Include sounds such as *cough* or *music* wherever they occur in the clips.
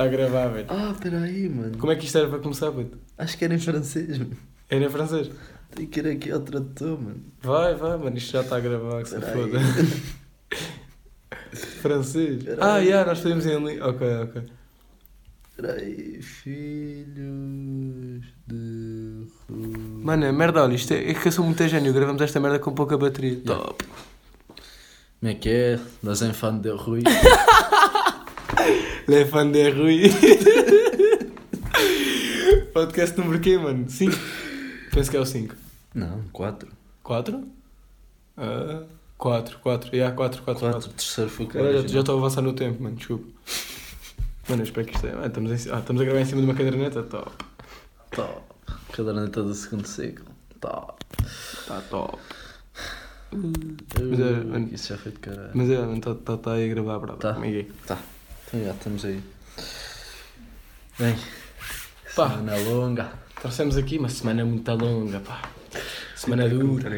Está a gravar, velho. Ah, peraí, mano. Como é que isto era para começar, puto? Acho que era em francês, mano. Era em francês? Tem que ir aqui ao tradutor, mano. Vai, vai, mano, isto já está a gravar, que se foda. *laughs* francês? Peraí. Ah, já, nós fazemos em li... Ok, ok. Peraí, filhos de. Mano, é merda, olha, isto é, é que eu sou muito gênio, gravamos esta merda com pouca bateria. Yeah. Top. Como é que é? Das Enfants de Rui. *laughs* Le fan de Rui. Podcast número quê, mano? 5? Penso que é o 5. Não, quatro. 4? 4, 4. Yeah, 4, 4, 4. Quatro. Terceiro foi com Caralho, já estou a avançar no tempo, mano, desculpa. Mano, eu espero que isto é. Ah, estamos, em... ah, estamos a gravar em cima de uma caderneta? Top. Top. Caderneta do segundo ciclo. Top. Está top. Mas é, mano. Isso já foi de caralho. Mas é, mano, está tá, tá aí a gravar, brother. Tá. Como é que é? Então já estamos aí. Bem, Pá. semana longa. Trouxemos aqui uma semana muito longa, pá. Semana dura.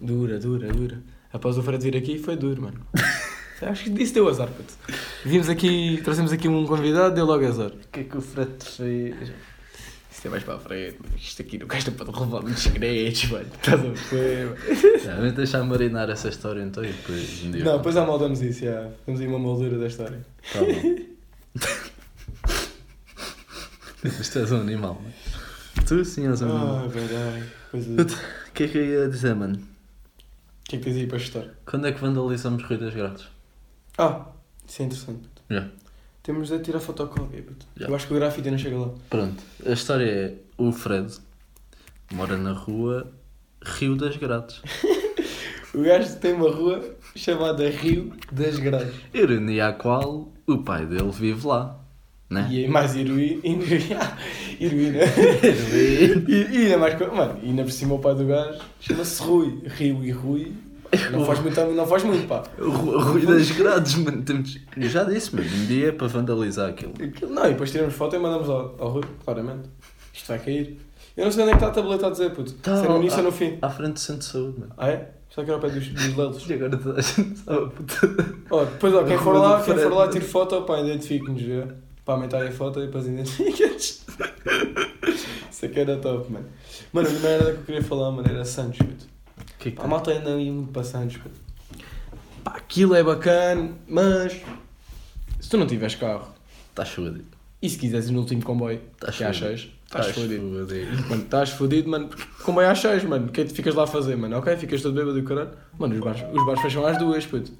Dura, dura, dura. Após o Fred vir aqui, foi duro, mano. *laughs* Acho que disse deu azar, puto. Vimos aqui, trouxemos aqui um convidado, deu logo azar. O que é que o Fred fez? Isto é mais para a frente. Isto aqui no gajo pode revelar muitos segredos, mano. Estás a ver, vamos deixar marinar essa história então e depois um dia. Não, depois amoldamos isso, já. Temos aí uma moldura da história. Tá bom. Isto és um animal, mano. Tu sim és um animal. Ah, verdade. Coisa... O que é que eu ia dizer, mano? O que é que tens aí para chutar? Quando é que vandalizamos Rui das Grades? Ah, isso é interessante. Já. Temos de tirar fotocópia. Já. Eu acho que o grafite não chega lá. Pronto, a história é o Fred mora na rua Rio das Grades. *laughs* O gajo tem uma rua chamada Rio das Grades. Ironia a qual o pai dele vive lá. Né? E é mais heroína. *laughs* Heroína. E, e ainda mais. Mano, e ainda por cima o pai do gajo chama-se Rui. Rio e Rui. Não faz muito, não faz muito pá. Rui das Grades, mano. Temos... Eu já disse, mano. Um dia é para vandalizar aquilo. Aquilo- Não, e depois tiramos foto e mandamos ao, ao Rui, claramente. Isto vai cair. Eu não sei onde é que está a tableta a dizer, puto. Tá, se é no início ou no fim. À frente do centro de saúde, mano. Ah é? Está aqui ao pé dos, dos lelos. E agora toda a gente sabe, puta. Ó, depois, ó, quem for lá, quem for lá, tire foto, pá, identifique-nos, já. Para aumentar a foto e depois identifiques. *laughs* Isso aqui era top, mano. Mano, a primeira que eu queria falar, mano, era Santos, puto. Que é que a malta anda aí muito para Santos, puto. Pá, aquilo é bacana, mas... Se tu não tiveres carro, Estás fodido. e se quiseres ir no último comboio, Estás que é às fodido. 6, estás fodido. Mano, estás fodido, mano, porque comboio às 6, mano. O que é que tu ficas lá a fazer, mano? Ok, ficas todo bêbado do caralho. Mano, os bares, os bares fecham às duas, puto.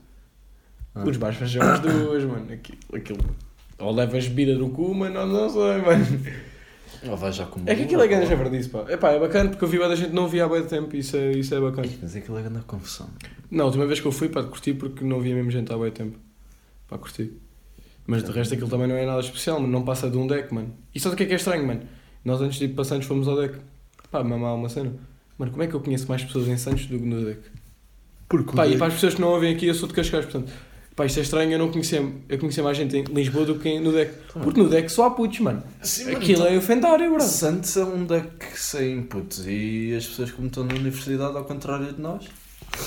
Ah. Os bares fecham às duas, mano. Aquilo, aquilo. Ou levas bebida no cu, mano, não sei, mano. Ou vais já com É que aquilo é grande javardice, pá. É pá, é bacana porque eu vi da gente não via há bem tempo e isso é, isso é bacana. Mas aquilo é grande confusão. Não, a última vez que eu fui, pá, curti porque não via mesmo gente há bem tempo. Pá, curti. Mas de resto aquilo também não é nada especial, mano. Não passa de um deck, mano. E sabe o que é que é estranho, mano? Nós antes de ir para Santos fomos ao deck. Pá, há uma cena. Mano, como é que eu conheço mais pessoas em Santos do que no deck? Porque Pá, e para as pessoas que não ouvem aqui, eu sou de Cascais, portanto. Pá, isto é estranho, eu não conhecia, eu conhecia mais gente em Lisboa do que no deck. Porque no deck só há putos, mano. Aquilo é ofendário, bro. Santos é um deck sem inputs e as pessoas como estão na universidade ao contrário de nós.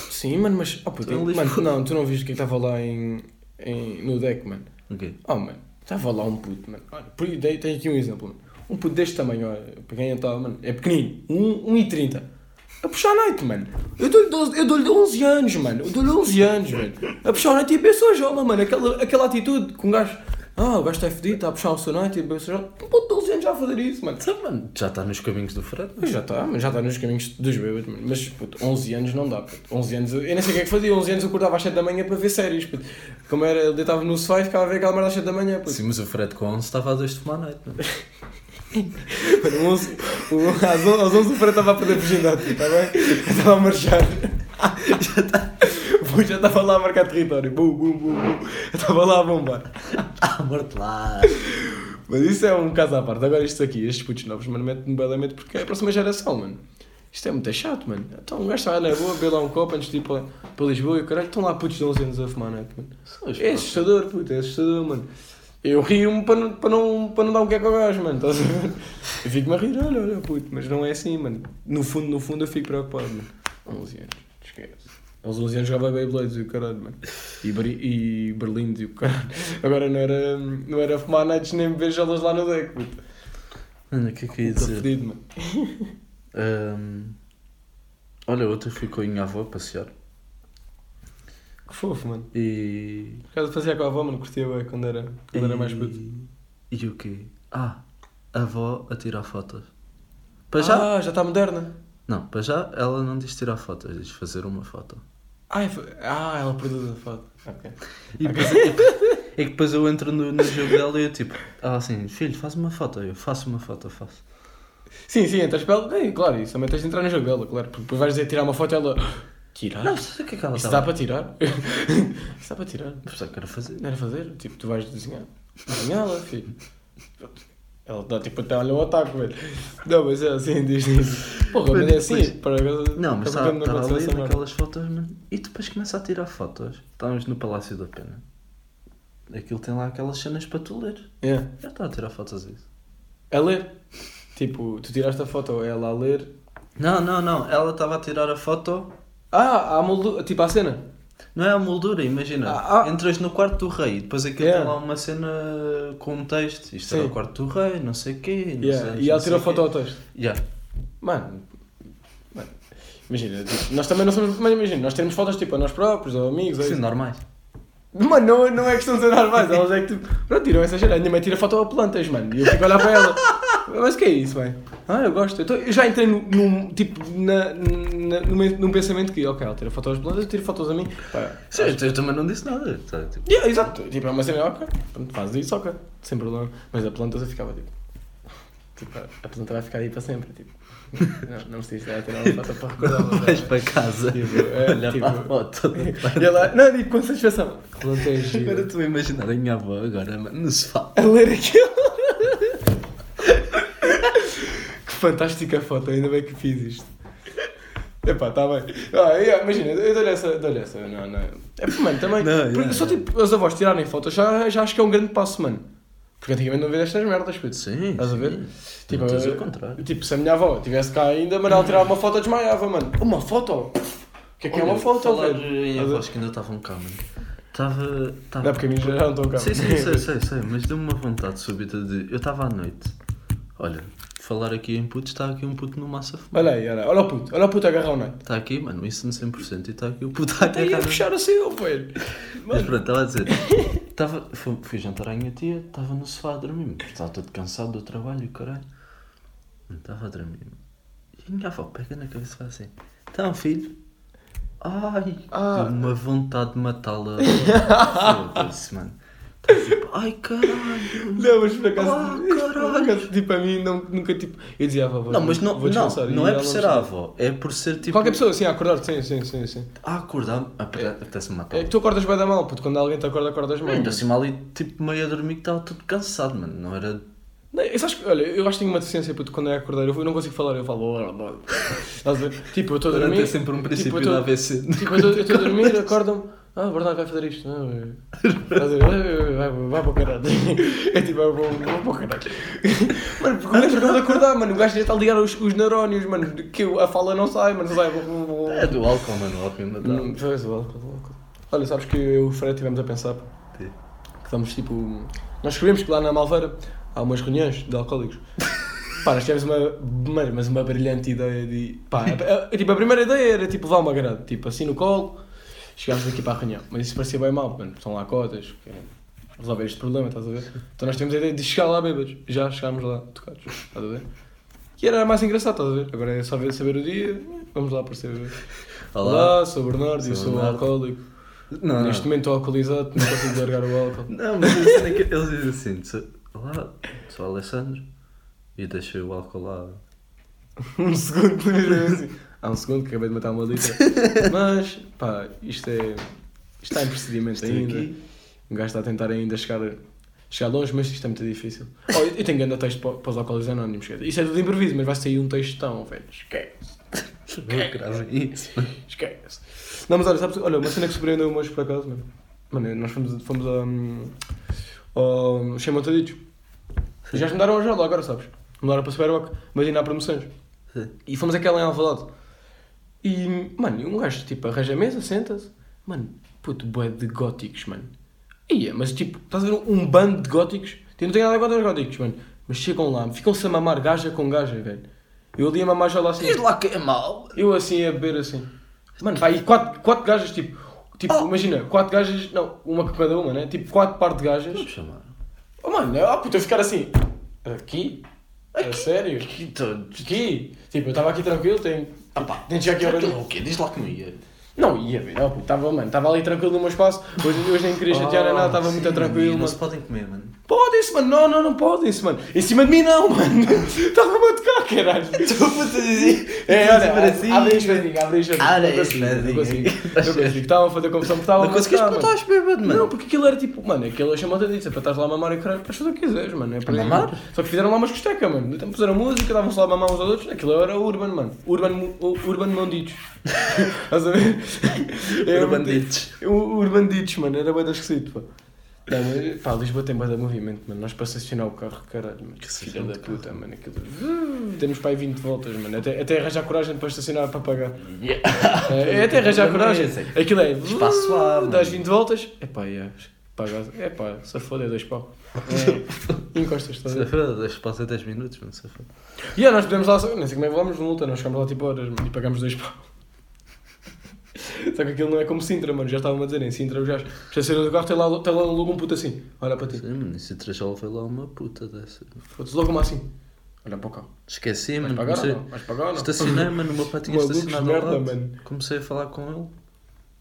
Sim, mano, mas. Oh, puto, Tu em mano, Lisboa. não, tu não viste o que estava lá em, em, no deck, mano. Ok. Oh, mano, estava lá um puto, mano. Olha, por aí, tem, tem aqui um exemplo, mano. Um puto deste tamanho, olha, para quem está, mano, é pequenino, 1,30. A puxar a noite, mano. Eu dou-lhe 12 eu dou-lhe 11 anos, mano. Eu dou-lhe 11 anos, velho. A puxar a noite e a beber jola, mano. Aquela, aquela atitude com um gajo. Ah, o gajo está fedido, está a puxar o seu noite e a beber. Um puto de 12 anos já a fazer isso, mano. Então, mano, já está nos caminhos do Fred. Mas Já está, mas já está nos caminhos dos bêbados, mano. Mas, puto, 11 anos não dá, puto. 11 anos, eu eu nem sei o que é que fazia. 11 anos eu acordava às 7 da manhã para ver séries, puto. Como era, ele deitava no sofá e ficava a ver aquela merda às 7 da manhã, puto. Sim, mas o Fred com 11 estava a dois de fumar à noite. Mano. *laughs* Mano, 11, o, às 11, às 11 o Freire estava a perder virgindade, está bem? Eu Estava a marchar. *laughs* já está. Já estava lá a marcar território. Bum, bum, bum, bum. Eu estava lá a bombar. Ah, *laughs* morto lá. Mas isso é um caso à parte. Agora isto aqui, estes putos novos, mano, mete-me belamente porque é a próxima geração, mano. Isto é muito chato, mano. Então um gajo está na boa, beber lá um copo antes de ir para, para Lisboa e o caralho, estão lá putos de 11 anos a fumar, né, mano? É assustador, puto, é assustador, mano. Eu rio-me para não, para, não, para não dar um queco ao gajo, mano. Estás a ver? Eu fico-me a rir, olha, olha, puto, mas não é assim, mano. No fundo, no fundo, eu fico preocupado, mano. 11 anos, esquece. Aos 11 anos jogava Beyblades e o caralho, mano. E, Beri- e Berlim e o caralho. Agora não era, não era fumar nights nem beber gelas lá no deck, puto. Mano, o que é que eu ia dizer? fedido, mano. Ahm, olha, outra fui com a minha avó a passear. Que fofo, mano. E. Por causa fazia com a avó, mano, curtia bem quando era, quando era mais puto. E o quê? Ah, a avó a tirar fotos. Para já? Ah, já está moderna. Não, para já ela não diz tirar fotos, diz fazer uma foto. Ah, ah ela produz a foto. Ok. E depois, é que depois eu entro no, no jogo dela e eu tipo, ela assim, filho, faz uma foto. Eu faço uma foto, faço. Sim, sim, entras para ela. Ei, claro, isso também tens de entrar no jogo dela, claro. Porque depois vais dizer tirar uma foto e ela. Tirar? Não, sei o que é que ela Isso estava dá para tirar? *laughs* Isso dá para tirar. Mas só quero fazer. Não era fazer? Tipo, tu vais desenhar. Desenhá-la, filho. Ela dá tipo até olha o ataque, velho. Não, mas é assim, diz isso. Porra, mas é assim. Para Não, mas para estava ali naquelas fotos, mano. E depois começa a tirar fotos. Estávamos no Palácio da Pena. Aquilo tem lá aquelas cenas para tu ler. É. Já está a tirar fotos a isso. A ler. Tipo, tu tiraste a foto, ela a ler. Não, não, não. Ela estava a tirar a foto. Ah, a moldura, tipo a cena. Não é a moldura, imagina. Ah, ah. Entras no quarto do rei e depois aquilo Yeah. tem lá uma cena com um texto. Isto era Sim. o quarto do rei, não sei o quê. Não Yeah. sei, E ela tirou foto quê. ao texto. Yeah. Mano, mano, imagina, tipo, nós também não somos. Mas imagina, nós temos fotos tipo a nós próprios, ou amigos, Sim, isso. normais. Mano, não, não é questão de ser normais, elas é que tipo. Pronto, tiram essa geral. A minha mãe tira foto a plantas, mano. E eu fico a olhar para ela. Mas o que é isso, mãe? Ah, eu gosto. Então, eu já entrei num, num, tipo, na, na, num, num pensamento que, ok, ela tira fotos plantas, eu tiro fotos a mim. Pá, Sim, eu, eu também não disse nada. tá, tipo, Yeah, exato. Tipo, é uma cena, ok. Pronto, fazes isso, ok. Sem problema. Mas a planta eu ficava tipo. Tipo, a planta vai ficar aí para sempre. Tipo, não, não me preciso de tirar uma foto para recordar. Vais para casa, Tipo, é, olha tipo- para a foto. *laughs* E ela, não, digo com satisfação. A planta é Agora gira. estou a imaginar a minha avó agora mano, no sofá. A ler aquilo. que fantástica foto, ainda bem que fiz isto. Epá, está bem. Ah, yeah, imagina, eu dou-lhe essa, dou essa, não, não. É porque, mano, também. Não, porque yeah, só yeah. tipo, os avós tirarem fotos já, já acho que é um grande passo, mano. Porque antigamente não havia estas merdas, puto. Sim, Estás a ver? sim. Tipo, Não, eu- ao contrário. tipo, se a minha avó estivesse cá ainda, mas ela tirava uma foto desmaiava, mano. Uma foto? O que é que é uma Olha, foto, velho? em Estás a ver? avós que ainda estavam cá, mano. Estava. Não é porque a minha já não estão cá. Sim, sim, sei, *laughs* sei, sei, mas deu-me uma vontade súbita de. Eu estava à noite. Olha, falar aqui em puto, está aqui um puto no massa fumar. Olha aí, olha, olha o puto, olha o puto a agarrar o night. Está aqui, mano, isso no 100% e está aqui o puto a Está aí a agarrar. puxar assim, ó, velho. Mas pronto, estava a dizer. *laughs* Tava, fui, fui jantar à minha tia, estava no sofá a dormir, estava todo cansado do trabalho e caralho. Estava a dormir. E a minha avó pega na cabeça e faz assim: Então, filho. Ai, Ah. uma vontade de matá-la. *laughs* Foda-se, mano. Tipo, Ai, caralho. Não, mas por acaso, Ah, por caralho. acaso, tipo, a mim não, nunca, tipo, eu dizia avó, Não, mas não, vou não, descansar. não E é por ser avó, é por ser tipo. Qualquer pessoa, assim, a acordar, sim, sim, sim, sim. A acordar, apetece-me matar. É que tu acordas bem da mal, puto, quando alguém te acorda, acordas mal. Ainda assim ali, tipo, meio a dormir que estava todo cansado, mano. Não era. Não, eu, sabes que- olha, eu acho que tenho uma deficiência, puto, quando é acordar, eu, não consigo falar, eu falo? Tipo, eu estou a dormir. Tem sempre um princípio tipo, tô- da AVC. Tipo, eu estou a dormir, acordam ah, verdade, vai fazer isto. Não, é-? Vai, vai, para o caralho. *laughs* É tipo, vai, vai, para o caralho. Mano, porque o gajo acabou de acordar, mano, o gajo já está a ligar os, os neurónios, mano, que a fala não sai, mano, sai. É do álcool, mano. O álcool ainda dá. Hum, Pois, o álcool, o álcool. Olha, sabes que eu e o Fred estivemos a pensar, Sim. que estamos tipo. Nós escrevemos que lá na Malveira há umas reuniões de alcoólicos. *laughs* Pá, nós tivemos uma, mas uma brilhante ideia de. Pá, a, a- tipo, a primeira ideia era tipo levar uma grade, tipo assim no colo, chegámos aqui para a reunião. Mas isso parecia bem mal, mano, estão lá cotas, querem resolver este problema, estás a ver? Então nós temos a ideia de chegar lá bêbados. Já chegámos lá tocados, estás a ver? Que era mais engraçado, estás a ver? Agora é só ver, saber o dia, vamos lá aparecer. Olá, sou o Bernardo e Sou sou Bernardo. alcoólico. Não, Neste momento estou alcoolizado, não consigo largar o álcool. Não, mas é eles dizem assim: sou- Olá, sou o Alessandro e deixei o álcool lá. *laughs* Um segundo, *laughs* mesmo assim. Há um segundo que acabei de matar uma litra. *laughs* Mas, pá, isto é. Isto está em procedimento Estou ainda. aqui. Um gajo está a tentar ainda chegar, chegar longe, mas isto é muito difícil. Oh, eu, tenho grande texto para, para os alcoólicos anónimos. esquece. Isso é tudo improviso, mas vai sair um texto tão, velho. Esquece. Isso. Esquece. Não, mas olha, sabes, olha, uma cena que surpreendeu-me hoje por acaso, mano. Mano, nós fomos, fomos a. Um, ao Cheio Montaditos. E já mudaram a jola agora, sabes? Mudaram para Superboc, mas ainda há promoções. Sim. E fomos aquela em Alvalade. E, mano, e um gajo, tipo, arranja a mesa, senta-se. Mano, puto, bué de góticos, mano. Ia, mas tipo, estás a ver um bando de góticos? Eu não tenho nada contra os góticos, mano. Mas chegam lá, ficam-se a mamar gaja com gaja, velho. Eu ali a mamar já lá assim. Diz lá que é mau. Eu assim a beber assim. Mano, vai, e quatro, quatro gajas, tipo, tipo, Oh. imagina, quatro gajas, não, uma com cada uma, né? Tipo, quatro par de gajas. Vamos chamar. Oh, mano, ah, puta, eu ficar assim, aqui? A sério? Aqui. Aqui? Tipo, eu estava aqui tranquilo, tem. Ah pá, Tem de já aqui agora. o quê? Diz lá que não ia. Não, ia, velho, não, puto, estava, mano, estava ali tranquilo no meu espaço. Hoje, hoje nem queria chatear nem nada, estava Oh, muito tranquilo, Não mano. se podem comer, mano. Podem-se, mano, não, não, não podem-se, mano. Em cima de mim, não, mano. *laughs* Estava-me a tocar, caralho. *laughs* Estou a dizer. É, olha, para si. abre a espadinha, abre a espadinha. Abre Não a consigo, não consigo. Não *laughs* consigo. Estavam a fazer confusão porque estavam Não a conseguiste tocar, porque estavas bêbado, mano. Não, porque aquilo era tipo, mano, aquilo chamou a disso, é para estás lá a mamar e caralho, podes fazer o que quiseres, mano. É para mamar? Só que fizeram lá umas costeca, mano. Então puseram música, davam-se lá a mamar uns aos outros. Aquilo era urban, mano. Urban, urban Monditos. Estás a ver? Urban muito- Ditch. Urban Ditch, mano, era bem esquisito, pá. Não, mas, pá, Lisboa tem de movimento, mano. Nós para estacionar o carro, caralho, mano. Que filha da o carro. puta, mano. Aquilo... uh, Temos para aí 20 voltas, mano. Até, até arranjar coragem para estacionar para pagar. É, é até arranjar é coragem. Aquilo é. Espaço Das mano. 20 voltas. É pá, é. Paga. É pá, se foda, é dois pau. *laughs* É, encostas, estás a ver? Safado, deixa passar 10 minutos, mano. Safado. E yeah, nós podemos lá, não sei como é que vamos de multa, nós ficamos lá tipo horas mano, e pagamos dois pau. *laughs* Só que aquilo não é como Sintra, mano, já estavam a dizer, em Sintra os gajos estacionam do carro, tem lá, tem lá logo um puto assim, olha para ti. Sim, mano. E se Trajal foi lá uma puta dessa. Foda-se logo uma assim, olha para o carro. Esqueci, mano. pagar Comecei... não? Vais pagar ou não? Estacionei, mano. O meu pai tinha Malucos de estacionado ao merda, mano. Comecei a falar com ele.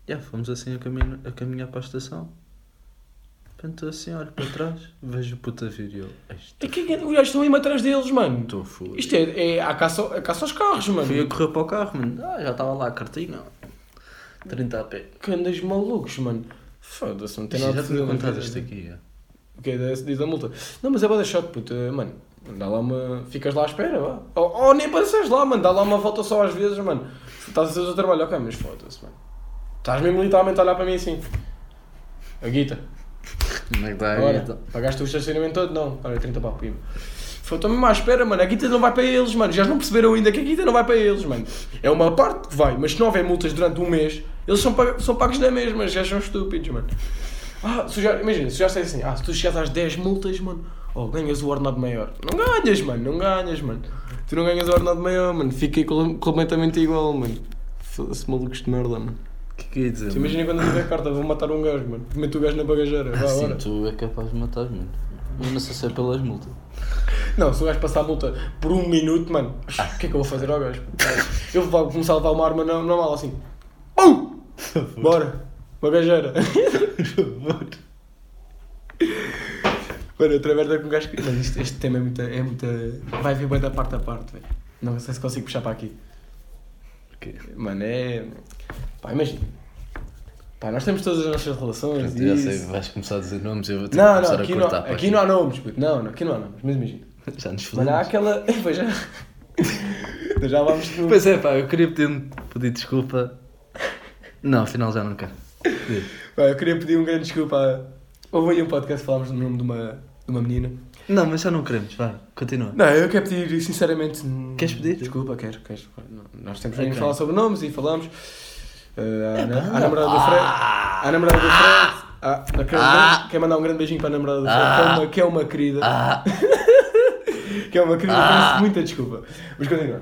Yeah, fomos assim a caminhar, a caminhar para a estação. Estou assim, olho para trás, vejo o puta vir e eu. "Isto- É que, que os gajos estão aí atrás deles, mano. Estou fudido. Isto é, é a, caça, a caça aos carros, mano. Fui a correr para o carro, mano. Ah, já estava lá a cartinha. 30 a pé. Que andas malucos, mano. Foda-se, não tem nada Já a tinha contado isto aqui. já. O que é diz a multa? Não, mas é bada shot, puto. Mano, dá lá uma. Ficas lá à espera, vá. Ou, ou nem apareces lá, mano. Dá lá uma volta só às vezes, mano. Estás a fazer o trabalho, ok, mas foda-se, mano. Estás mesmo literalmente a olhar para mim assim. A guita. Como é que está Agora, aí? então? pagaste o estacionamento todo? Não. Olha, 30 pau, pima. Estou mesmo à espera, mano. A guita não vai para eles, mano. Já não perceberam ainda que a guita não vai para eles, mano. É uma parte que vai, mas se não houver multas durante um mês, eles são, pag- são pagos na mesma. Já são estúpidos, mano. Ah, imagina, se já sei assim, ah, se tu chegares às 10 multas, mano, oh, ganhas o ordenado maior. Não ganhas, mano, não ganhas, mano. Tu não ganhas o ordenado maior, mano. Col- completamente igual, mano. Foda-se, malucos de merda, mano. O que é que ia dizer? Tu imagina quando eu tiver carta, vou matar um gajo, mano. Meto o gajo na bagageira, vá, Sim, ora. tu é capaz de matar, mano. Eu não sei se é pelas multas. Não, se o gajo passar a multa por um minuto, mano, o que é que eu vou fazer ao gajo? Eu vou começar a levar uma arma na, na mala assim. Pum! Bora! Bagageira! *laughs* Mano, outra merda com um gajo que. Mas isto, este tema é muita. É muita... Vai vir bem da parte a parte, velho. Não sei se consigo puxar para aqui. Ok. Mano, é. Pá, imagina. Pá, nós temos todas as nossas relações. Pronto, e já isso. sei, vais começar a dizer nomes e eu vou ter Não, que não, começar aqui, a não, cortar para aqui não há nomes, puto. Não, não, aqui não há nomes, mas imagina. *laughs* Já nos Mano, há fodemos. aquela. *laughs* Pois já. já vamos no. Pois é, pá, eu queria pedir, pedir desculpa. Não, afinal já não quero. Eu queria pedir um grande desculpa. Houve aí um podcast falámos do nome de uma, de uma menina. Não, mas já não queremos, vai, continua. Não, eu quero pedir sinceramente. hum, Queres pedir? Desculpa, quero, quero. Não, Nós temos Ok. que falar sobre nomes e falamos. Uh, a, É a namorada do Fred. Ah! A namorada do Fred. Ah, quero, Ah! quero mandar um grande beijinho para a namorada do Fred, Ah! que, é uma, que é uma querida. Ah! *laughs* que é uma querida, Ah! peço muita desculpa. Mas continua.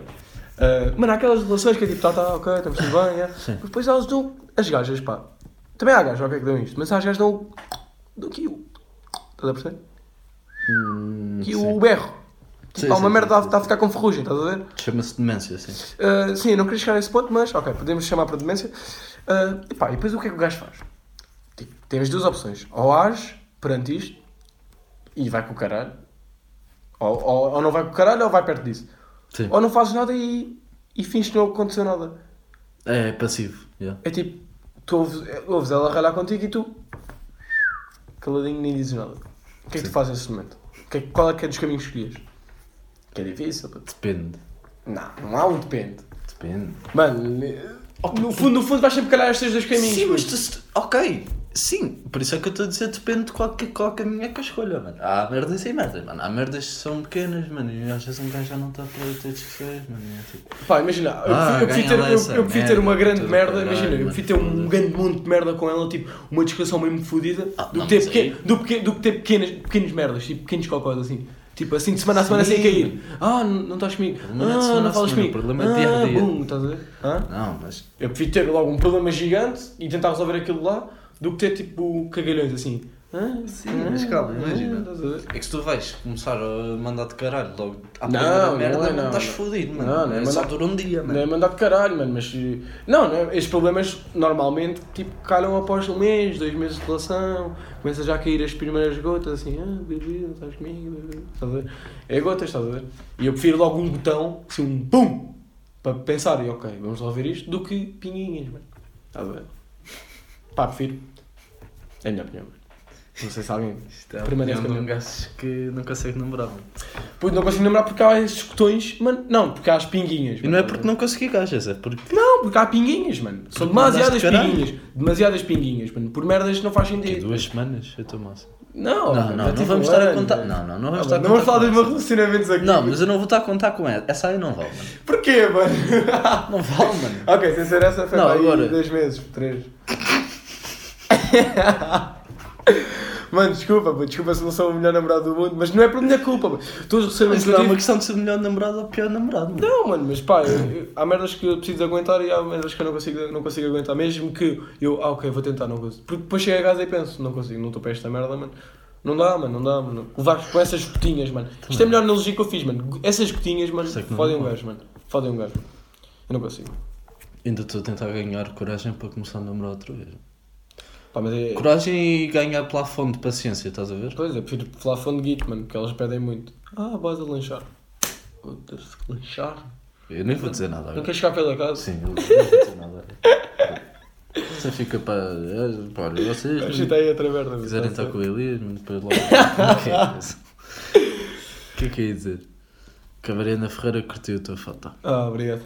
Uh, mano, há aquelas relações que é tipo, tá, tá, ok, estamos tudo bem, é. Sim. Mas depois elas dão. As gajas, pá. Também há gajas, ok, que dão isto, mas há as gajas dão. dão aqui o. Estás a perceber? Hum, sim. o berro. Tipo, Sim, há uma sim, merda está está a ficar com ferrugem, estás a ver? Chama-se demência, sim. Uh, sim, eu não queria chegar a esse ponto, mas ok, podemos chamar para demência. Uh, e pá, e depois o que é que o gajo faz? Tipo, tens duas opções. Ou age perante isto e vai com o caralho. Ou, ou, ou não vai com o caralho ou vai perto disso. Sim. Ou não fazes nada e, e finges que não aconteceu nada. É passivo, yeah. É tipo, tu ouves, ouves ela ralhar contigo e tu caladinho nem dizes nada. O que é que tu Sim. fazes nesse momento? O que é- qual é que é dos caminhos que escolhias? Que é difícil, pá. Depende. Não, não há um depende. Depende. Mano, no fundo, no fundo vais sempre calhar estes dois caminhos. Sim, mas tu, ok. Sim, por isso é que eu estou a dizer, depende de qual, que- qual caminho é que eu escolha, mano. Há merdas e merdas, mano. Há merdas que são pequenas, mano, e às vezes um gajo já não está para ter discussões, mano. é tipo, Pá, imagina, eu Ah, prefiro- ter, eu, eu prefiro ter uma grande merda, caralho, imagina, eu prefiro ter um grande monte de merda com ela, tipo, uma discussão mesmo fodida, Ah, do, não, que ter pequen- do, que, do que ter pequenas, pequenas merdas, tipo, pequenos cocós assim. Tipo assim, de semana a semana sem cair. Ah, não, não estás comigo. não é Ah, semana não a falas comigo. o problema é dia a ah, dia. bum, estás a ver? Hã? não, mas Eu prefiro ter logo um problema gigante e tentar resolver aquilo lá do que ter tipo cagalhões assim. Ah, Sim, ah, mas calma, imagina. ver? é que se tu vais começar a mandar de caralho logo à Não, primeira não merda, é, mano, não, estás fodido, mano. Não, não é é só mandar- dura um dia, Não é mano. mandar de caralho, mano, mas. eh, Não, não é? estes problemas normalmente tipo, calham após um mês, dois meses de relação, começa já a cair as primeiras gotas, assim, ah, bebê, não estás comigo, bebê, estás a ver? É gotas, estás a ver? E eu prefiro logo um botão, assim, um pum, para pensar, e ok, vamos resolver isto, do que pinguinhas, mano. Estás a ver? Pá, prefiro. É a minha opinião. Não sei se alguém. *laughs* Isto é a Permanece também. um gajo que não consegue namorar, mano. Pois não consigo lembrar porque há esses botões, mano. Não, porque há as pinguinhas. E mano, não é a porque não consegui gajas, é porque... Não, porque há pinguinhas, mano. São Porque mandaste demasiadas caralho. pinguinhas. Demasiadas pinguinhas, mano. Por merdas não faz sentido. duas semanas? Eu estou massa. Não, Não, não, já não tive vamos um estar a ano, contar. mano. Não, não, não vamos estar a Não vamos falar contar. dos com meus relacionamentos aqui. Não, mas eu não vou estar a contar com essa. Essa aí não vale, mano. Porquê, mano? Não vale, mano. *laughs* ok, sem ser essa foi Não, para aí agora- dois meses, três. *laughs* mano, desculpa, pô, desculpa se não sou o melhor namorado do mundo, mas não é por minha culpa. Todos os relacionamentos Mas não é uma questão de ser o melhor namorado ou o pior namorado, mano. Não, mano, mas pá, eu- eu- há merdas que eu preciso de aguentar e há merdas que eu não consigo, não consigo aguentar. Mesmo que eu, ah, ok, vou tentar, não consigo. Porque depois chego a casa e penso, não consigo, não estou para esta merda, mano. Não dá, mano, não dá, mano. Levar com essas gotinhas, mano. Isto é a melhor analogia que eu fiz, mano. Essas gotinhas, mano, fodem um gajo, mano. Fodem um gajo. Eu não consigo. Ainda estou a tentar ganhar coragem para começar a namorar outra vez. Pá, mas é. Coragem e ganhar pela fonte de paciência, estás a ver? Pois, eu prefiro falar fone de guito, mano, porque elas pedem muito. Ah, vais a lanchar. Foda-se, lanchar? Eu nem vou dizer nada Não queres chegar pela casa? Sim, eu não vou dizer nada. *laughs* Você fica para. é, olha, vocês. A gente aí outra merda. Quiserem tá estar com certo. o Elias, mas depois logo. *laughs* O que é que eu ia dizer? Que a Mariana Ferreira curtiu a tua foto. Ah, obrigado.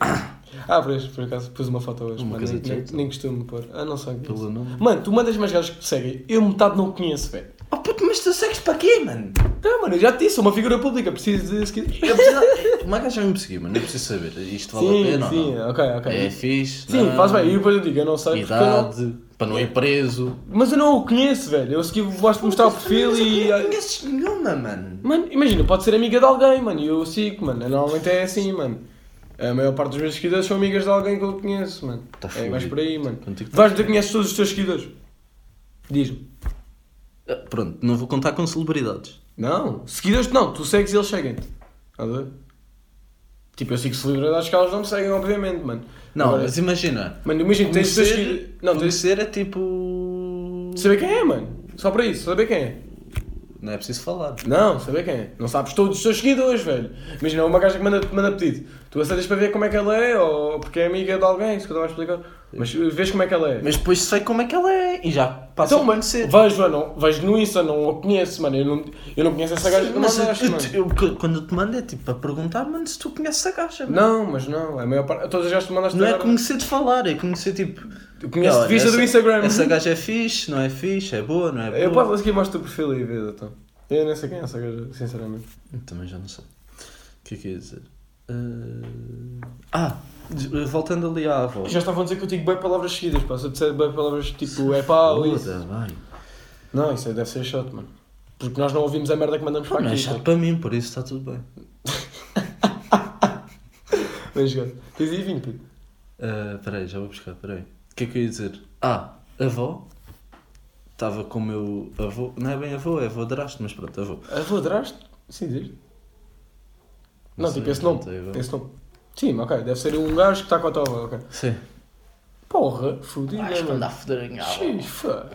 Ah, por, por acaso pus uma foto hoje, Uma mano, nem, nem, costumo pôr. Ah, não sei. Pelo nome. Mano, tu mandas mais gajos que te seguem, eu metade não conheço, velho. Oh puto, mas tu segues para quê, mano? Não, mano, eu já te disse, sou uma figura pública, preciso de. Eu preciso. Uma gaja me seguir, mano. Eu preciso saber. Isto vale a Sim, pena sim, ou não? ok, ok. É fixe. Sim, não? faz bem, e depois eu digo, eu não sei não... Idade, para não ir preso. Mas eu não o conheço, velho. Eu segui, gosto de mostrar o perfil e. Não conheces nenhuma, mano. Mano, imagina, pode ser amiga de alguém, mano, e eu sigo, mano. Normalmente é assim, mano. A maior parte dos meus seguidores são amigas de alguém que eu conheço, mano. Tá é mais por aí, mano. Contigo tá Vais fudido. conheces todos os teus seguidores? Diz-me. Ah, Pronto, não vou contar com celebridades. Não, seguidores não, tu segues e eles seguem-te. Estás a ver? Tipo, eu sigo celebridades que elas não me seguem, obviamente, mano. Não, Agora, mas imagina. Mano, imagina, tens Conhecer, seguidores. Não, tens conhecer é tipo. de saber quem é, mano. Só para isso, saber quem é. Não é preciso falar. Não, saber quem é. Não sabes todos os teus seguidores, velho. Imagina, uma gaja que manda, manda pedido. Tu aceitas para ver como é que ela é, ou porque é amiga de alguém, se eu a explicar. Mas uh, vês como é que ela é. Mas depois sei como é que ela é e já passo então, a conhecer. vejo, mano, vejo no Insta, não a conheço, mano. Eu não, eu não conheço essa gaja que Mas mandaste, mano. eu- eu- quando eu te mando é tipo para perguntar, mano, se tu conheces a gaja. mano. Não, mas não. A maior parte. Todas as gajas que mandaste Não é agora- conhecer de falar, é conhecer tipo. Eu conheço de vista do essa- Instagram. Essa gaja é fixe, não é fixe, é boa, não é boa. Eu posso aqui mostrar o perfil e ver, então. Eu nem sei quem é essa gaja, sinceramente. Eu Também já não sei. O que é que ia dizer? Eh, Ah, de- voltando ali à avó. Já estavam a dizer que eu digo bem palavras seguidas, pá. Se eu disser bem palavras tipo é pá ou isso. Não, isso aí deve ser chato, mano. Porque nós não ouvimos a merda que mandamos Pá, para não é aqui. chato para mim, por isso está tudo bem. *laughs* Bem jogado. Tens aí vinho, puto. Ah, Peraí, já vou buscar, peraí. O que é que eu ia dizer? Ah, avó. Estava com o meu avô. Não é bem avô, é avô drasto, mas pronto, avô. Avô Draste? Sim, diz. Não, sei, tipo esse não nome. agora. Esse nome. Sim, ok. Deve ser um gajo que está com a tua avó, ok. Sim. Porra, fodido, Acho que mano. anda a foder a minha avó. Xis, fã.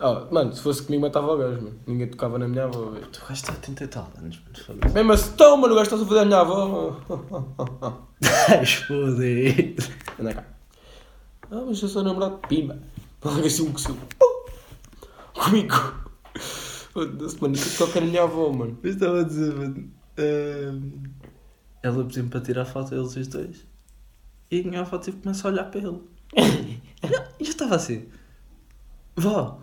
Ah, mano, se fosse comigo matava o gajo, mano. Ninguém tocava na minha avó, velho. Tu gajo está a 30 e tal anos, foda-se. Mesmo assim, tão, mano, o gajo está a foder a minha avó. Vais foder. Anda cá. Ah, mas eu sou namorado de Pimba. Logo assim um coço. Pum! Comigo. Foda-se, mano, que toca na minha avó, mano. Eu estava a dizer, mano. ehm, ela pediu-me para tirar foto deles os dois. E a minha avó teve que começar a olhar para ele. *laughs* E eu- estava assim. Vó,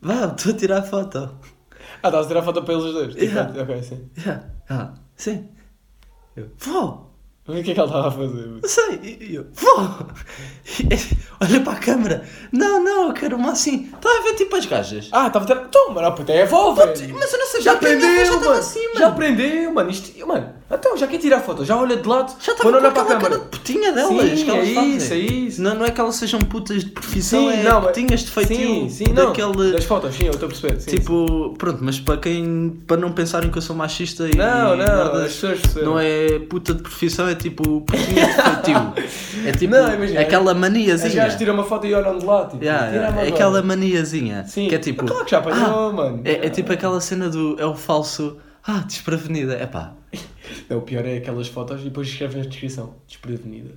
Vá, estou a tirar foto. Ah, estás a tirar foto para eles os dois? Tipo, Yeah. Ok, sim. Yeah. Ah, sim. Eu, vó, O que é que ela estava a fazer? não sei. E eu, vó, *laughs* olha para a câmera. Não, não, eu quero uma assim. Está a ver tipo as gajas. Ah, estava a tirar. Então, mano, puta, é avó, velho. Mas eu não sei, Já já aprendeu, já estava assim, mano. Já aprendeu, mano. Isto, mano. Então, já quer tirar foto, já olha de lado. Já estava com para a aquela cara câmera. de putinha delas. Sim, que elas é fazem. isso, é isso. Não, não é que elas sejam putas de profissão, Sim, é não, putinhas de feitio. Sim, sim, não. daquele... Das fotos, sim, eu estou a perceber. Sim, Tipo, pronto, mas para quem. Para não pensarem que eu sou machista e. Não, não, merdas, as pessoas perceberam. Não é puta de profissão, é tipo putinha de feitio. *laughs* É tipo Não, imagina, aquela As maniazinha. gajas tiram uma foto e olham de lado. Tipo, Yeah, tira yeah, é aquela maniazinha. Sim. Que é tipo. Ah, claro que já apanhou, mano. É, é tipo aquela cena do. É o falso. Ah, desprevenida. É pá. Não, o pior é aquelas fotos e depois escrevem na descrição. Desprevenida.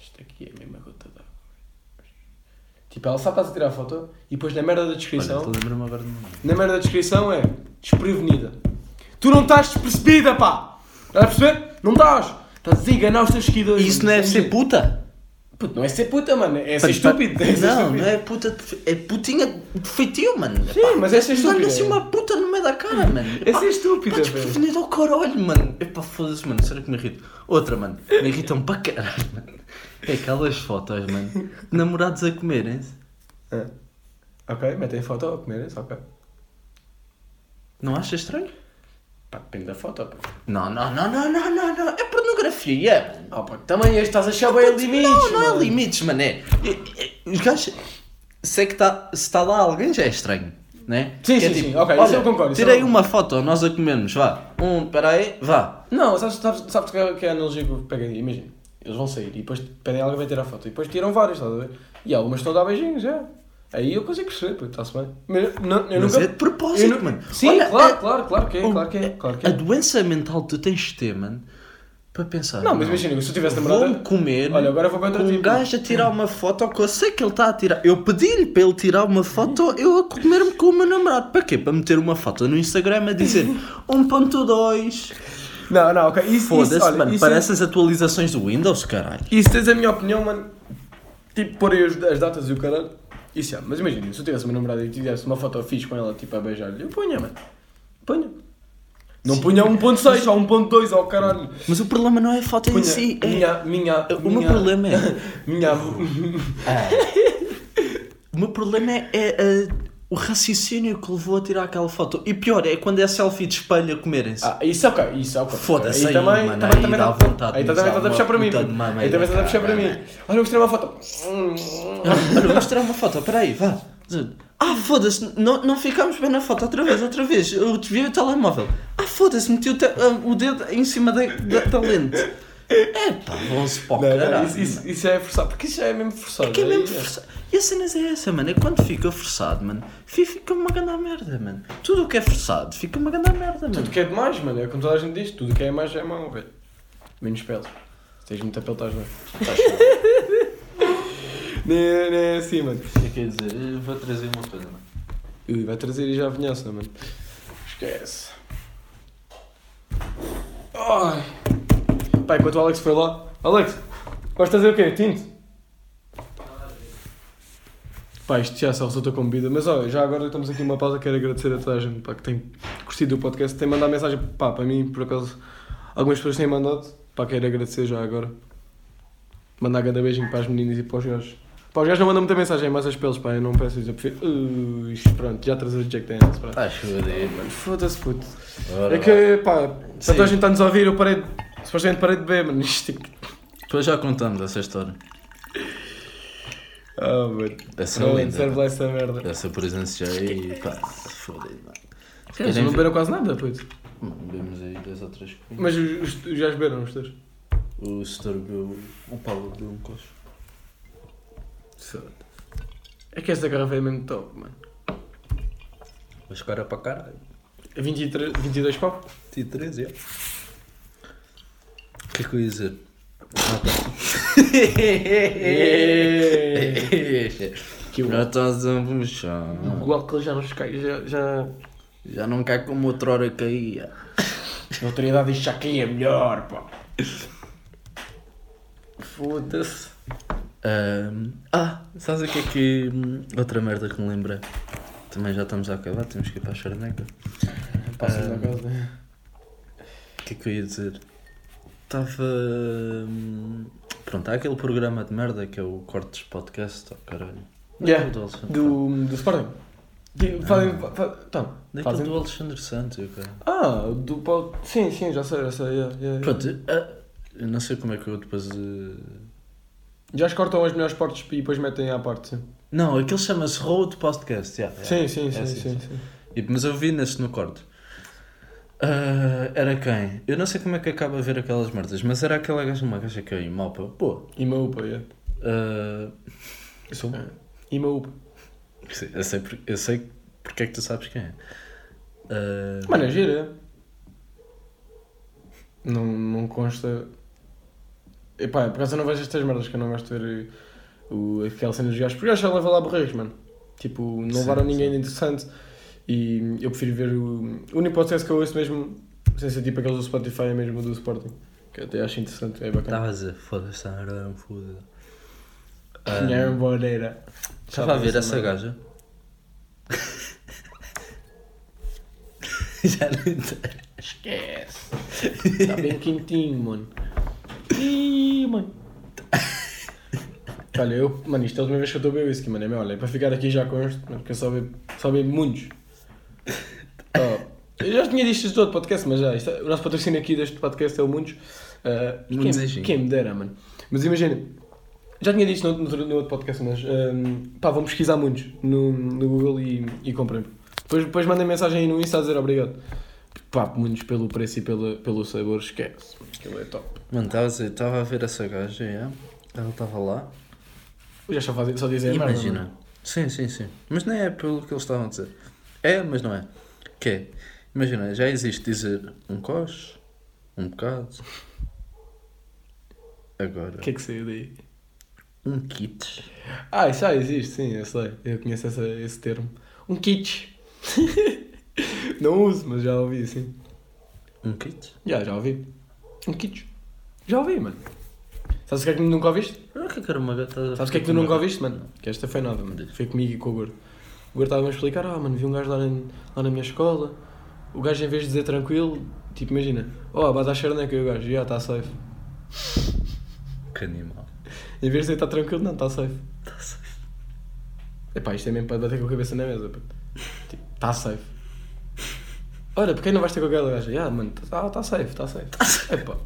Isto aqui é a mesma gota d'água. Tipo, ela sabe a tirar a foto e depois na merda da Olha, descrição. estou a lembrar-me agora de. Na merda da descrição é desprevenida. Tu não estás despercebida, pá! Estás a perceber? Não estás! Estás a enganar os teus seguidores. Isso não é ser puta? Puto, não é ser puta, mano. É ser estúpido. *laughs* É ser Não, estúpido. não é puta. É putinha de feitio, mano. Sim, Epá, mas é ser estúpido. Dá-lhe assim uma puta no meio da cara, mano. É Epá, ser estúpido, Pá, velho. desprevenido ao caralho, mano. Epá, foda-se, mano. Será que me irrita? Outra, mano. Me irritam para caralho, mano. É aquelas fotos, mano. de Namorados a comerem-se. Ah. Ok, metem foto a comer isso, ok. Não achas estranho? Pá, depende da foto, pá. Não, não, não, não, não, não, não. É pornografia. Ah, pá, também estás a achar bem limites. Não, não é mano. limites. É. é- é- Os gajos. Se é que está se tá lá alguém já é estranho. Né? Sim, Que é sim, sim. Ok, isso eu concordo, Tirei eu- uma foto, nós a comermos, vá. Um, peraí, vá. Não, sabes, sabes, sabes que, é, que é a analogia que eu pego aí? Imagina, eles vão sair e depois pedem alguém vai tirar a foto e depois tiram várias, estás a ver? E algumas estão a dar beijinhos, já. Aí eu consigo perceber, pô, está-se bem. Mas não, eu Mas nunca... é de propósito, nu- mano. Sim, Olha, claro, é- claro, claro que é, claro que é, claro que A é. doença mental que tu tens de ter, mano, para pensar. Não, mas imagina, se eu tivesse namorada... Vou comer Olha, agora vou contra com ti, um pô. gajo a tirar uma foto que eu sei que ele está a tirar. Eu pedi-lhe para ele tirar uma foto, eu a comer-me com o meu namorado. Para quê? Para meter uma foto no Instagram a dizer *laughs* 1.2. Não, não, ok. Isso, Foda-se, isso, mano. isso Parece as atualizações do Windows, caralho. Se tens a minha opinião, mano, tipo, pôr aí as, as datas e o caralho, isso é. Mas imagina, se eu tivesse uma namorada e tivesse uma foto fixe com ela, tipo, a beijar-lhe, eu punha, mano. Punha. Não punha 1.6 ou 1.2 ou caralho. Mas o problema não é a foto em si. É... minha, minha, O minha, meu problema é. *laughs* Minha... *laughs* O meu problema é, é, o raciocínio que levou a tirar aquela foto. E pior, é quando é selfie de espelho a comerem-se. Ah, isso ok, isso ok. Foda-se aí, também, mano, também, aí também dá tá- vontade Aí também estás a puxar para mim. Aí também aí, estás a puxar para mim. Olha, eu mostrei uma foto. Olha, vamos tirar uma foto, peraí, vá. Ah, foda-se, não, não ficámos bem na foto outra vez, outra vez. Eu desviei o telemóvel. Ah, foda-se, meti o, te- o dedo em cima da, da, da lente. É pá, vão-se para o Não, não, caralho. isso, isso, isso é forçado, porque isso já é mesmo forçado. Que é mesmo Aí, forçado. E a cena é essa, mano. É quando fica forçado, mano. fi- Fica uma grande merda, mano. Tudo o que é forçado fica uma grande merda, mano. Tudo que é demais, mano, é como toda a gente diz, tudo que é mais é mau, velho. Menos pelos. Se tens muita pele, estás *laughs* bem. Nem é- nem é assim, mano. O que é que quer dizer? Eu vou trazer uma coisa, mano. Ui, vai trazer e já vinhança, mano. Esquece. Ai. Pai, enquanto o Alex foi lá. Alex, de fazer o quê? Tinto? Pá, isto já só resulta com bebida. Mas olha, já agora estamos aqui numa pausa. Quero agradecer a toda a gente pá, que tem curtido o podcast. Tem mandado mensagem pá, para mim, por acaso. Algumas pessoas têm mandado. Pá, quero agradecer já agora. Mandar grande beijinho para as meninas e para os gajos. Pá, os gajos não mandam muita mensagem, mas as pelos, pá, eu não peço isso. Eu prefiro. Ui, pronto, já trazer o Jack Daniels. Estás fodido, mano. Foda-se, puto. Ora É que, pá, Sim. tanta gente está-nos a ouvir, eu parei. Supostamente parei de beber, mano. Isto. é que- Depois já contamos essa história. Ah, mano. Essa Pronto, lenda. serve lá essa merda. Essa presença já aí, pá, fodido, mano. Eles não beberam quase nada. Mano, Bebemos aí dois ou três copinhos. Mas os, os, já beberam, os dois. O setor bebeu. O Paulo bebeu um coxo. É que esta garrafa é mesmo top, mano. Mas cara para caralho. 23, 22 copos? 23, é. O que é que eu ia dizer? Ah, Que o Já estás a puxar. o álcool já nos cai, já. já... Já não cai como outra hora caía. A autoridade diz que já caía melhor, pá. Foda-se. Ahm, ah, sabes o que é que. hum, Outra merda que me lembrei. Também já estamos a acabar, temos que ir para a charneca. Passas na Ah. casa. O que é que eu ia dizer? Estava. hum, Pronto, há aquele programa de merda que é o Cortes Podcast, oh, caralho. Yeah, Daquele do Do, do Sporting. Que Fazem. fa- fa- Então, Daquele fazem. do Alexandre Santos, eu. Ah, do pau. Sim, sim, já sei, já sei. yeah, yeah, yeah. Pronto, ah, eu não sei como é que eu depois. eh, Já cortam as melhores partes e depois metem à parte, sim. Não, aquele chama-se Road Podcast. yeah, yeah. Sim, sim, É sim, assim, sim, sim. sim. Mas eu vi nesse no corte. Ah, era quem? Eu não sei como é que acaba a ver aquelas merdas, mas era aquela gaja, uma gaja que em Malpa. Pô, E uma UPA, yeah. ah, Eu sou. E uma UPA. eu, sei, eu sei porque é que tu sabes quem é. Ah, Mano, é gira. Não, não consta. Epá, por acaso eu não vejo estas merdas que eu não gosto de ver eh, o, aquela cena dos gajos. Porque gajos já levam lá borreios, mano. Tipo, não Sim, levaram ninguém sim. de interessante. E eu prefiro ver o. O único podcast que eu ouço mesmo, sem ser tipo aqueles do Spotify, é mesmo do Sporting. Que eu até acho interessante, é bacana. Estava a foda-se, não, foda-se. Tinha uma boneira. Estava a ver essa gaja. *laughs* Já não interessa. Esquece. Está bem quentinho, mano. Ih, mano. Olha, eu, mano, isto é a última vez que eu estou a beber whisky, mano. É meu, olha, é para ficar aqui já com este, porque eu só bebo, só bebo muitos. Oh, eu já tinha disto isto todo podcast, mas já, é- o nosso patrocínio aqui deste podcast é o Muitos. Uh, Mundos quem, Egin. quem me dera, mano. Mas imagina, já tinha disto no, no, no outro podcast, mas um, pá, vão pesquisar muitos no, no Google e, e comprem. Depois, depois mandem mensagem aí no Insta a dizer obrigado. Pá, muitos pelo preço e pelo, pelo sabor, esquece. Aquilo é top. Mano, estava a ver essa gaja, yeah. ela estava lá. Eu já só, fazem, só merda, Imagina. Sim, sim, sim. Mas não é pelo que eles estavam a dizer. É, mas não é. Que é, imagina, já existe dizer um coche, um bocado. Agora, O que é que saiu daí? um kit. Ah, isso já existe, sim, eu sei. Eu conheço essa, esse termo. Um kit. *laughs* Não uso, mas já ouvi, sim. Um kit? Já, já ouvi. Um kit. Já ouvi, mano. Sabes o que é que nunca ouviste? Ah, que era uma gata. Sabes o que é que tu nunca ouviste, mano? Que esta foi nada, mano. Foi comigo e com o Gordo. O Gordo estava a me explicar, ah, mano, vi um gajo lá, em- lá na minha escola. O gajo, em vez de dizer tranquilo, tipo, imagina, oh, bate à charneca e o gajo, já, está safe. Que animal. Em vez de dizer está tranquilo, não, está safe. Tá safe. Epá, isto é mesmo para bater com a cabeça na mesa, puto. Tipo, está safe. Olha, porquê não vais ter com aquela gaja? Ah, mano, está tá safe, está safe. Epá.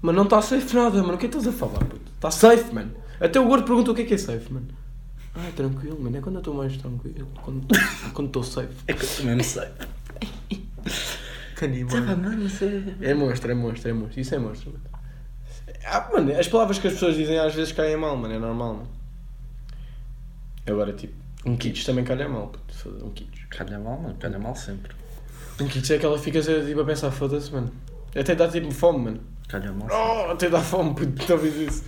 Mas não está safe nada, mano. O que é que estás a falar, puto? Está safe, mano. Até o gordo pergunta o que é que é safe, mano. Ah, é tranquilo, mano. É quando eu estou mais tranquilo. Quando quando estou safe. É que eu também não sei. Que animal. Tava, mano, isso é. É monstro, é monstro, é monstro. Isso é monstro, mano. Ah, mano, as palavras que as pessoas dizem às vezes caem mal, mano. É normal, mano. Agora, tipo, um kits também calha mal, puto. Foda-se, Um kits. Calha mal, mano, calha mal sempre. Um kits é que ela fica tipo, a pensar, foda-se, mano. Até dá tipo fome, mano. Calha mal sempre. Oh, até dá fome, puto. Tu *laughs* ouvis isso?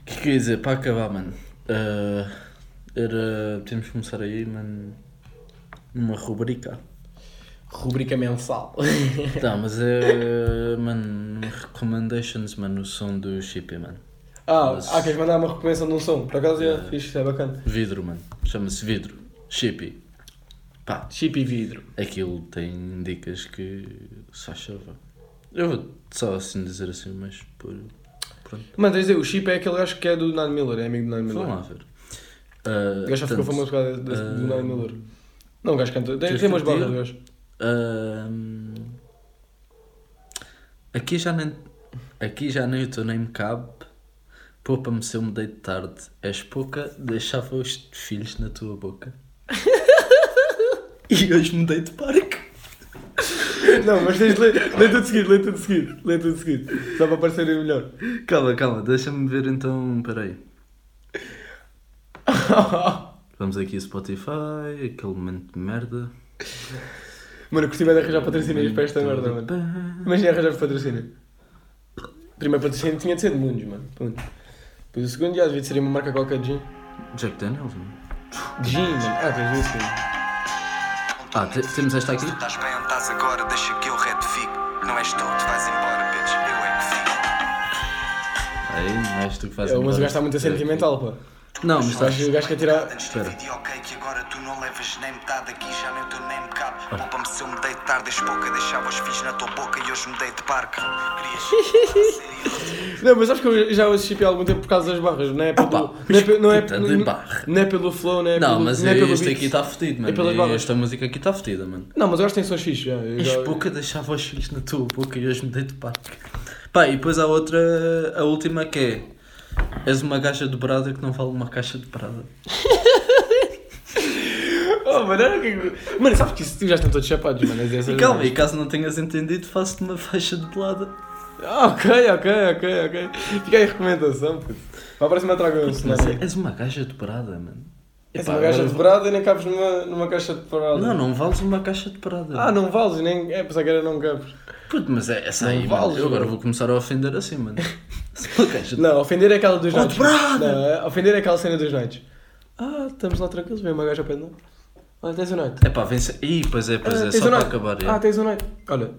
O que é que eu ia dizer? Para acabar, mano. Ah, era. Temos que começar aí, mano. Numa rubrica. Rubrica mensal. *laughs* Tá, mas é. Mano, recommendations, mano, o som do Chippy, mano. Ah, Mas- ah, queres mandar uma recomendação de um som? Por acaso é É. fixe, é bacana. Vidro, mano. Chama-se Vidro. Chippy. Pá, Chip e vidro. aquilo tem dicas que. Só chava. Eu vou só assim dizer assim, mas por. Pronto. Mano, tens de dizer, o Chip é aquele gajo que é do Nine Miller, é amigo do Nine Miller. Vamos lá ver. Ah, O gajo já ficou famoso por causa desse- do ah, Nine Miller. Não, o gajo canta. Tem, tem umas barras, o gajo. Ahm, aqui já nem aqui já nem o teu name cabe. Poupa-me se eu mudei de tarde. És pouca, deixava os filhos na tua boca. *laughs* e hoje mudei de parque. *laughs* Não, mas tens de ler, lê tudo seguido, lê tudo seguido, lê tudo seguido. Só para parecerem melhor. Calma, calma, deixa-me ver então. Peraí. *laughs* Vamos aqui a Spotify, aquele momento de merda. Mano, eu bem de arranjar patrocínios para esta merda, mano. Imagina arranjar patrocínio. Primeiro patrocínio tinha de ser de mundos, mano. Ponto. Depois o segundo já devia de ser uma marca qualquer de gin. Jack Daniels, mano. Gin, mano. Ah, tens isso. Ah, te- temos esta aqui. Estás bem onde estás agora, deixa que eu retifico. Não és tu, tu vais embora, bitch, eu é que fico. Aí, não és tu que fazes É, mas o embora. gajo está muito sentimental, pá. Não, mas Tu que o gajo quer tirar. Espera. Espera. ok que agora tu não levas nem metade aqui, já nem o teu nem me cabe. Poupa-me se eu me dei de tarde, pouca, deixava os filhos na tua boca e hoje me dei de parque. Querias *laughs* Não, mas acho que eu já ouço chip há algum tempo por causa das barras, não é pelo. Opa, não, é, não, é, não- é pelo flow, não é Não, pelo. mas não é pelo este beat. aqui está fodido, É pelas mano. barras. Esta música aqui está fodida, mano. Não, mas eu acho que tem sons fixos. Já. Já- pouca deixava os filhos na tua boca e hoje me dei de parque. Pá, e depois há outra, a última que é És uma gaja dobrada que não vale uma caixa de parada. *laughs* Oh, mano, era o que é que- Mano, sabes que isso tu já estão todos chapados, mano. E calma, e caso não tenhas entendido, faço-te uma faixa de pelada. Ah, ok, ok, ok, ok. Fica aí a recomendação, puto. Para a próxima trago um cenário. és uma gaja dobrada, mano. És Epá, uma caixa de parada e nem cabes numa, numa caixa de parada. Não, não vales uma caixa de parada. Ah, não vales, nem. É, pensar que era não cabes. Puto, mas é essa Não aí, mano. Eu agora vou começar a ofender assim, mano. *laughs* Não, ofender é aquela dos Oh, brother! Não, é- ofender é aquela cena dos nights. Ah, estamos lá tranquilos, vem uma gaja ao pé de nós. Olha, tens o night. É pá, vem se... Ih, pois é, pois Ah, é, só para acabar. Ah, é. tens o night. Olha,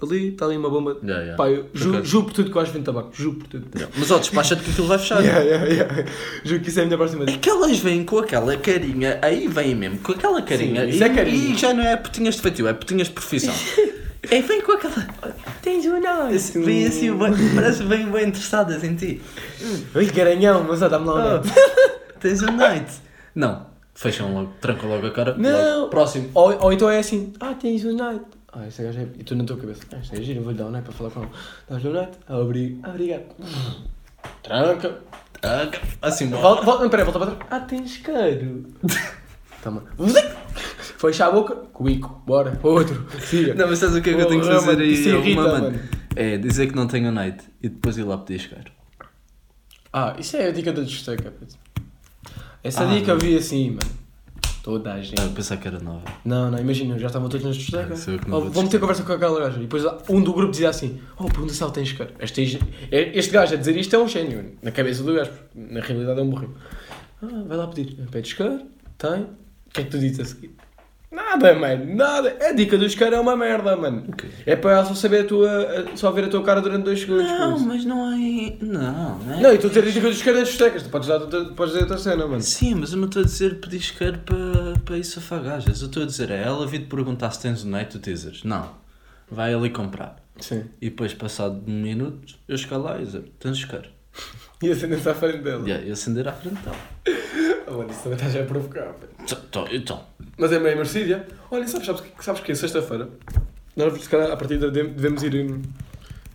ali está ali uma bomba. Yeah, yeah. Pá, eu ju, Ok. juro por tudo que eu acho que vem tabaco. Juro por tudo. Mas ó, despacha-te que aquilo vai fechar. Yeah, yeah, yeah. Juro que isso é a minha próxima dica. Aquelas vêm com aquela carinha, aí vêm mesmo, com aquela carinha. Sim, isso e, é carinha. e já não é putinhas de feitio, é putinhas de profissão. *laughs* é, vem com aquela. Tens o night. Vem assim, bem- parece bem bem interessadas em ti. Oi, garanhão, mas dá-me lá o Oh, night. *laughs* tens um night. Não, fecham logo, trancam logo a cara. Não. logo. Próximo. Ou, ou então é assim, ah, tens o night. Ah, essa gaja é... E tu na tua cabeça, ah, isto é giro, eu vou-lhe dar um night para falar com ela. Dás-lhe o night? Ah, obri- ah, obrigado. Tranca. Tranca. Assim, bom. Volta, volta, peraí, volta para trás. Ah, tens caro. Toma. A boca, cubico, bora, outro, siga. Não, mas sabes o que é que eu tenho que Porra, fazer mano, aí? isso irrita, alguma, mano. É dizer que não tenho night e depois ir lá pedir caro. Ah, isso é a dica da discoteca. Essa Ah, dica eu vi assim, mano. Toda a gente. Ah, eu pensava que era nova. Não, não, imagina, já estavam todos na discoteca. Ah, Oh, vamos ter conversa com aquela gaja. E depois um do grupo dizia assim: Oh, pergunta se ela tem isqueiro. Este, este gajo a dizer isto é um gênio. Na cabeça do gajo, porque na realidade é um burrinho. Ah, vai lá pedir. Pede isqueiro, tem. O que é que tu dizes a seguir? Nada, mano, nada. A dica do isqueiro é uma merda, mano. Ok. É para ela só saber a tua. a- só ver a tua cara durante dois segundos. Não, mas não é. Não, não é. Não, e tu a dizer a dica do isqueiro nas discotecas. Tu podes, dar, tu podes dizer a tua cena, mano. Sim, mas eu não estou a dizer pedir isqueiro para, para isso afagajas. Eu estou a dizer a ela vir te perguntar se tens o night, tu dizes não. Vai ali comprar. Sim. E depois, passado um minuto, eu chegar lá e dizer tens isqueiro. E acender-se à frente dela. Yeah, e acender à frente dela. Oh, mano, isso também estás a provocar, velho. Então, então. Mas é meio Mercedes. Olha, sabes, sabes, que- sabes que é sexta-feira? Nós, se calhar, a partir de devemos ir. em-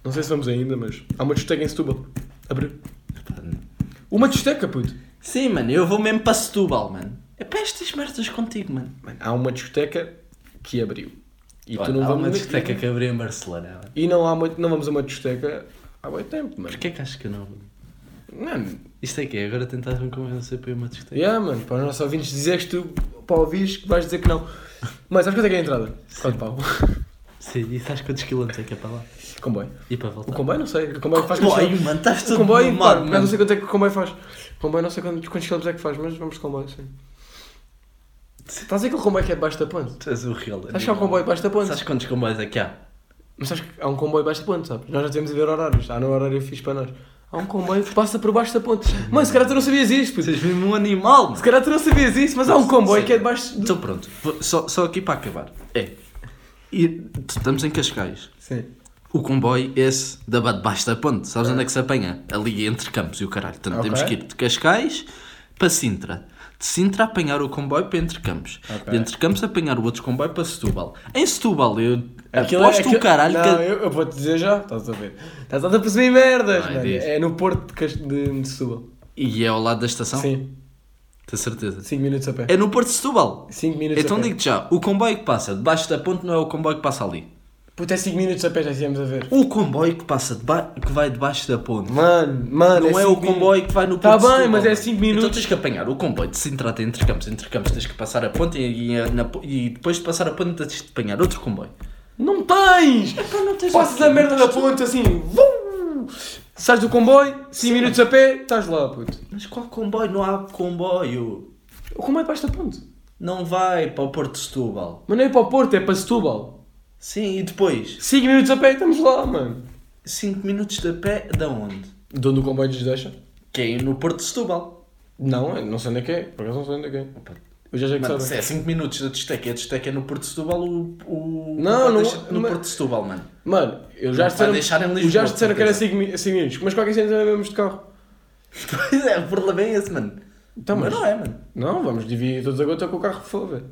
Não sei se vamos ainda, mas. Há uma discoteca em Setúbal. Abriu. Uma discoteca, puto. Sim, mano, eu vou mesmo para Setúbal, mano. É para estas merdas contigo, mano. Mano, há uma discoteca que abriu. E Olha, tu não há vamos. uma discoteca que abriu em Barcelona, mano. E não, há muito, não vamos a uma discoteca há muito tempo, mano. Porquê que achas que eu não? Mano, Isto é que é, agora tentaram convencer para ir uma discoteca. yeah, mano, para os nossos ouvintes dizer que tu, para ouvires, que vais dizer que não. Mas sabes quanto é que é a entrada? Quanto pau? Sim, e sabes quantos quilómetros é que é para lá? Comboio. E para O voltar? comboio não sei. O comboio faz Comboio, mano, estás O todo comboio, acaso mano. não sei quanto é que o comboio faz. O comboio não sei quantos, quantos quilómetros é que faz, mas vamos de comboio, sim. Estás a dizer aquele comboio que é debaixo da ponte? Tu és o real. Sabes que há um comboio debaixo da ponte? Sabes quantos comboios é que há? Mas sabes que há um comboio debaixo da ponte, sabes? Nós já tivemos a ver horários, há no horário fixe para nós. Há um comboio que passa por baixo da ponte. Mano, se calhar tu não sabias isto, puto. Vocês mesmo um animal, mano. Se calhar tu não sabias isso, mas há um comboio Sim. que é debaixo do... Então pronto, vou- só, só aqui para acabar. É, e estamos em Cascais. Sim. O comboio, esse, da debaixo da ponte, sabes onde é que se apanha? Ali entre Campos e o caralho. Portanto, temos que ir de Cascais para Sintra. De Sintra apanhar o comboio para Entre Campos. Ok. De Entre Campos apanhar o outro comboio para Setúbal. Em Setúbal, eu Aquilo aposto aquilo- o caralho Não, que... eu, eu vou-te dizer já, estás a ver. Estás a perceber merdas, mano. diz. É no Porto de, de, de Setúbal. E é ao lado da estação? Sim, Tenho certeza. 5 minutos a pé. É no Porto de Setúbal. 5 minutos Então a pé. digo-te já, o comboio que passa debaixo da ponte não é o comboio que passa ali. Puta, é 5 minutos a pé, já estivemos a ver. O comboio que passa deba- que vai debaixo da ponte. Mano, mano, Não é, o cinco minutos. comboio que vai no Tá Porto de bem, Setúbal, mas é mano. cinco minutos. Então tens que apanhar o comboio de Sintra até entre campos, entre campos tens que passar a ponte e, e, na- e depois de passar a ponte tens de apanhar outro comboio. Não tens! não tens Passas a merda da ponte assim, vum! Sais do comboio, 5 minutos a pé, estás lá, puto. Mas qual comboio? Não há comboio. O comboio é para esta ponte. Não vai para o Porto de Setúbal. Mas não é para o Porto, é para Setúbal. Sim, e depois? 5 minutos a pé, estamos lá, mano. 5 minutos de pé de onde? De onde o comboio nos deixa? Que é no Porto de Setúbal. Não, eu não sei onde é que é. Por acaso não sei onde é que é. Eu já sei que Mano, se é 5 minutos da discoteca e a discoteca é no Porto de Setúbal, o. o Não, não- deixa no mas- Porto de Setúbal, mano. Mano, eu já disseram, Lisboa, já disseram que era certeza. 5 minutos, mas qualquer cena também vamos de carro. Pois é, o problema é esse, mano. Então, mas mas- não é, mano. Não, vamos dividir todos a gota com o carro, por favor.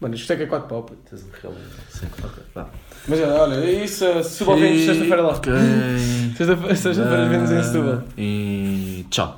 Mano, isto é que é 4 pau, puto. Tens um realmente. Sim, ok, vá. Mas olha, isso, se Setúbal vem sexta-feira lá. Ok. *laughs* Sexta-feira sexta vemos em Setúbal. E tchau.